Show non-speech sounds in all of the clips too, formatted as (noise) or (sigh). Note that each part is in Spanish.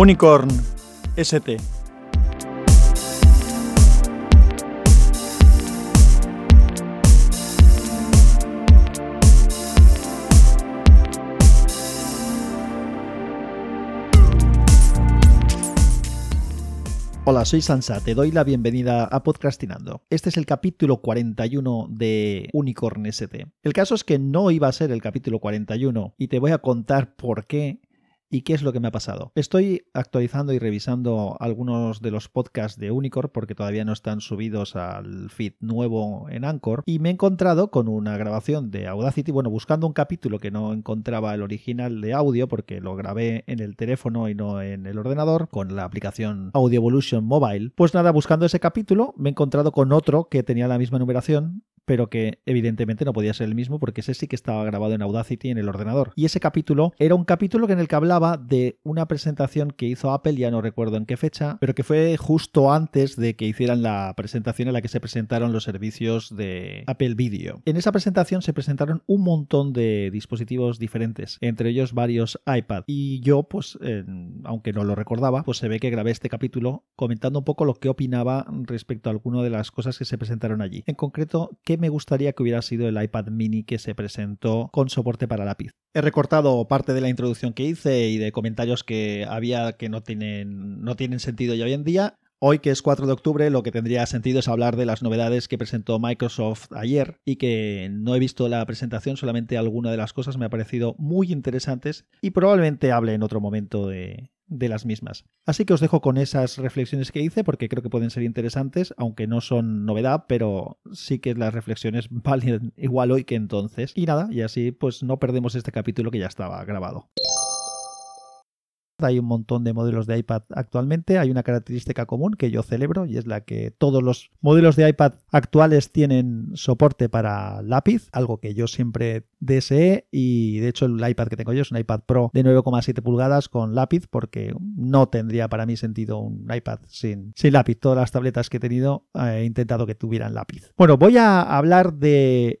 Unicorn ST. Hola, soy Sansa, te doy la bienvenida a Podcastinando. Este es el capítulo 41 de Unicorn ST. El caso es que no iba a ser el capítulo 41 y te voy a contar por qué ¿Y qué es lo que me ha pasado? Estoy actualizando y revisando algunos de los podcasts de Unicorn porque todavía no están subidos al feed nuevo en Anchor y me he encontrado con una grabación de Audacity, bueno, buscando un capítulo que no encontraba el original de audio porque lo grabé en el teléfono y no en el ordenador con la aplicación Audio Evolution Mobile. Pues nada, buscando ese capítulo me he encontrado con otro que tenía la misma numeración pero que evidentemente no podía ser el mismo porque ese sí que estaba grabado en Audacity en el ordenador. Y ese capítulo era un capítulo en el que hablaba de una presentación que hizo Apple, ya no recuerdo en qué fecha, pero que fue justo antes de que hicieran la presentación en la que se presentaron los servicios de Apple Video. En esa presentación se presentaron un montón de dispositivos diferentes, entre ellos varios iPad. Y yo, pues, aunque no lo recordaba, pues se ve que grabé este capítulo comentando un poco lo que opinaba respecto a alguna de las cosas que se presentaron allí. En concreto, qué me gustaría que hubiera sido el iPad mini que se presentó con soporte para lápiz. He recortado parte de la introducción que hice y de comentarios que había que no tienen, no tienen sentido ya hoy en día. Hoy, que es 4 de octubre, lo que tendría sentido es hablar de las novedades que presentó Microsoft ayer y que no he visto la presentación, solamente alguna de las cosas me ha parecido muy interesantes y probablemente hable en otro momento de, de las mismas. Así que os dejo con esas reflexiones que hice porque creo que pueden ser interesantes, aunque no son novedad, pero sí que las reflexiones (laughs) valen igual hoy que entonces. Y nada, y así pues no perdemos este capítulo que ya estaba grabado. Hay un montón de modelos de iPad actualmente. Hay una característica común que yo celebro y es la que todos los modelos de iPad actuales tienen soporte para lápiz, algo que yo siempre deseé y de hecho el iPad que tengo yo es un iPad Pro de 9,7 pulgadas con lápiz porque no tendría para mí sentido un iPad sin, lápiz. Todas las tabletas que he tenido eh, he intentado que tuvieran lápiz. Bueno, voy a hablar de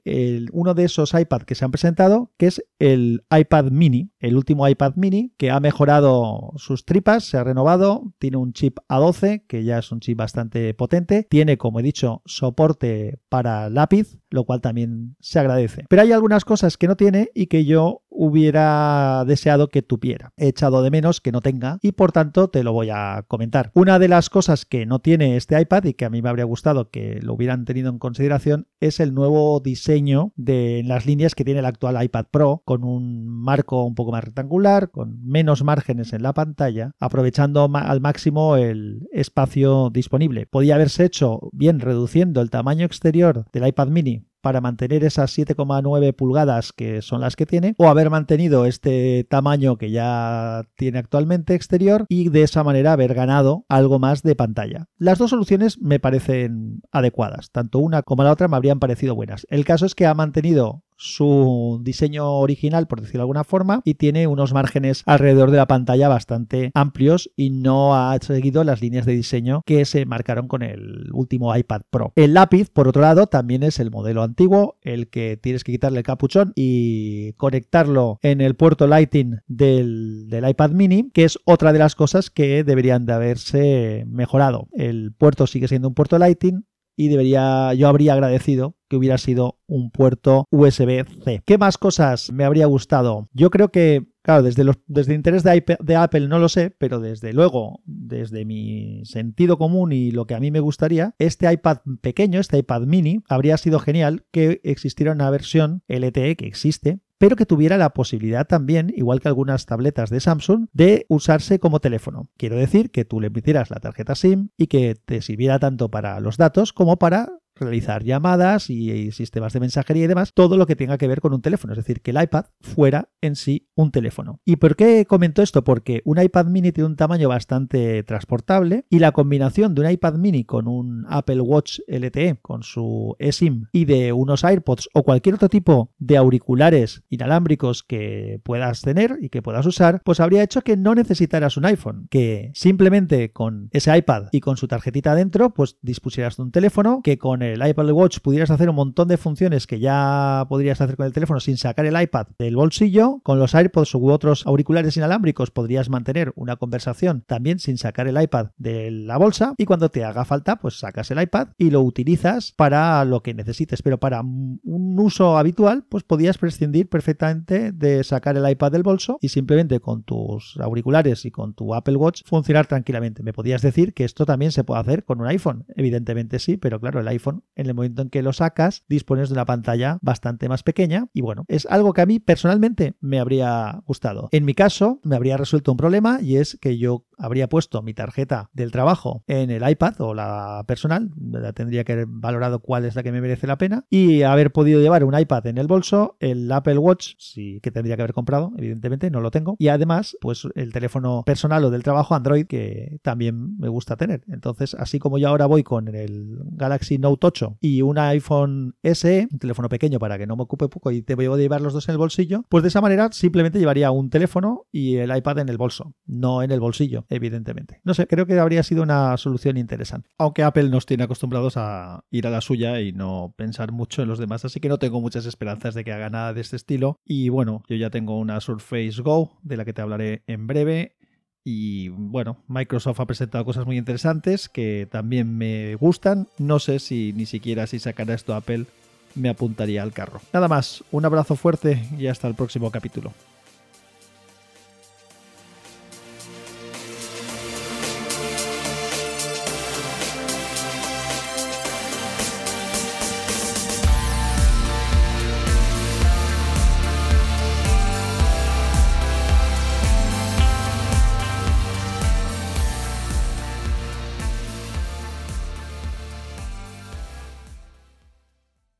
uno de esos iPad que se han presentado que es el iPad mini, el último iPad mini que ha mejorado sus tripas, se ha renovado, tiene un chip A12, que ya es un chip bastante potente, tiene, como he dicho, soporte para lápiz, lo cual también se agradece. Pero hay algunas cosas que no tiene y que yo hubiera deseado que tuviera. He echado de menos que no tenga y por tanto te lo voy a comentar. Una de las cosas que no tiene este iPad y que a mí me habría gustado que lo hubieran tenido en consideración es el nuevo diseño de las líneas que tiene el actual iPad Pro con un marco un poco más rectangular, con menos márgenes en la pantalla, aprovechando al máximo el espacio disponible. Podía haberse hecho bien reduciendo el tamaño exterior del iPad mini para mantener esas 7,9 pulgadas que son las que tiene o haber mantenido este tamaño que ya tiene actualmente exterior y de esa manera haber ganado algo más de pantalla. Las dos soluciones me parecen adecuadas, tanto una como la otra me habrían parecido buenas. El caso es que ha mantenido su diseño original, por decirlo de alguna forma, y tiene unos márgenes alrededor de la pantalla bastante amplios y no ha seguido las líneas de diseño que se marcaron con el último iPad Pro. El lápiz, por otro lado, también es el modelo antiguo, el que tienes que quitarle el capuchón y conectarlo en el puerto Lighting del, iPad mini, que es otra de las cosas que deberían de haberse mejorado. El puerto sigue siendo un puerto Lighting, y debería, yo habría agradecido que hubiera sido un puerto USB-C. ¿Qué más cosas me habría gustado? Yo creo que, claro, desde, los, desde el interés de, de, Apple no lo sé, pero desde luego, desde mi sentido común y lo que a mí me gustaría, este iPad pequeño, este iPad mini, habría sido genial que existiera una versión LTE que existe, pero que tuviera la posibilidad también, igual que algunas tabletas de Samsung, de usarse como teléfono. Quiero decir que tú le metieras la tarjeta SIM y que te sirviera tanto para los datos como para realizar llamadas y, sistemas de mensajería y demás, todo lo que tenga que ver con un teléfono, es decir, que el iPad fuera en sí un teléfono. ¿Y por qué comento esto? Porque un iPad mini tiene un tamaño bastante transportable y la combinación de un iPad mini con un Apple Watch LTE, con su eSIM y de unos AirPods o cualquier otro tipo de auriculares inalámbricos que puedas tener y que puedas usar, pues habría hecho que no necesitaras un iPhone, que simplemente con ese iPad y con su tarjetita adentro, pues dispusieras de un teléfono que con el Apple Watch pudieras hacer un montón de funciones que ya podrías hacer con el teléfono sin sacar el iPad del bolsillo. Con los AirPods u otros auriculares inalámbricos podrías mantener una conversación también sin sacar el iPad de la bolsa. Y cuando te haga falta, pues sacas el iPad y lo utilizas para lo que necesites. Pero para un uso habitual, pues podías prescindir perfectamente de sacar el iPad del bolso y simplemente con tus auriculares y con tu Apple Watch funcionar tranquilamente. Me podías decir que esto también se puede hacer con un iPhone. Evidentemente sí, pero claro, el iPhone en el momento en que lo sacas dispones de una pantalla bastante más pequeña y bueno, es algo que a mí personalmente me habría gustado. En mi caso, me habría resuelto un problema y es que yo habría puesto mi tarjeta del trabajo en el iPad o la personal, tendría que haber valorado cuál es la que me merece la pena y haber podido llevar un iPad en el bolso, el Apple Watch, sí que tendría que haber comprado, evidentemente, no lo tengo, y además, pues el teléfono personal o del trabajo Android que también me gusta tener. Entonces, así como yo ahora voy con el Galaxy Note 8 y un iPhone SE, un teléfono pequeño para que no me ocupe poco y te voy a llevar los dos en el bolsillo, pues de esa manera simplemente llevaría un teléfono y el iPad en el bolso, no en el bolsillo evidentemente. No sé, creo que habría sido una solución interesante. Aunque Apple nos tiene acostumbrados a ir a la suya y no pensar mucho en los demás, así que no tengo muchas esperanzas de que haga nada de este estilo. Y bueno, yo ya tengo una Surface Go, de la que te hablaré en breve. Y bueno, Microsoft ha presentado cosas muy interesantes que también me gustan. No sé si ni siquiera si sacará esto Apple me apuntaría al carro. Nada más, un abrazo fuerte y hasta el próximo capítulo.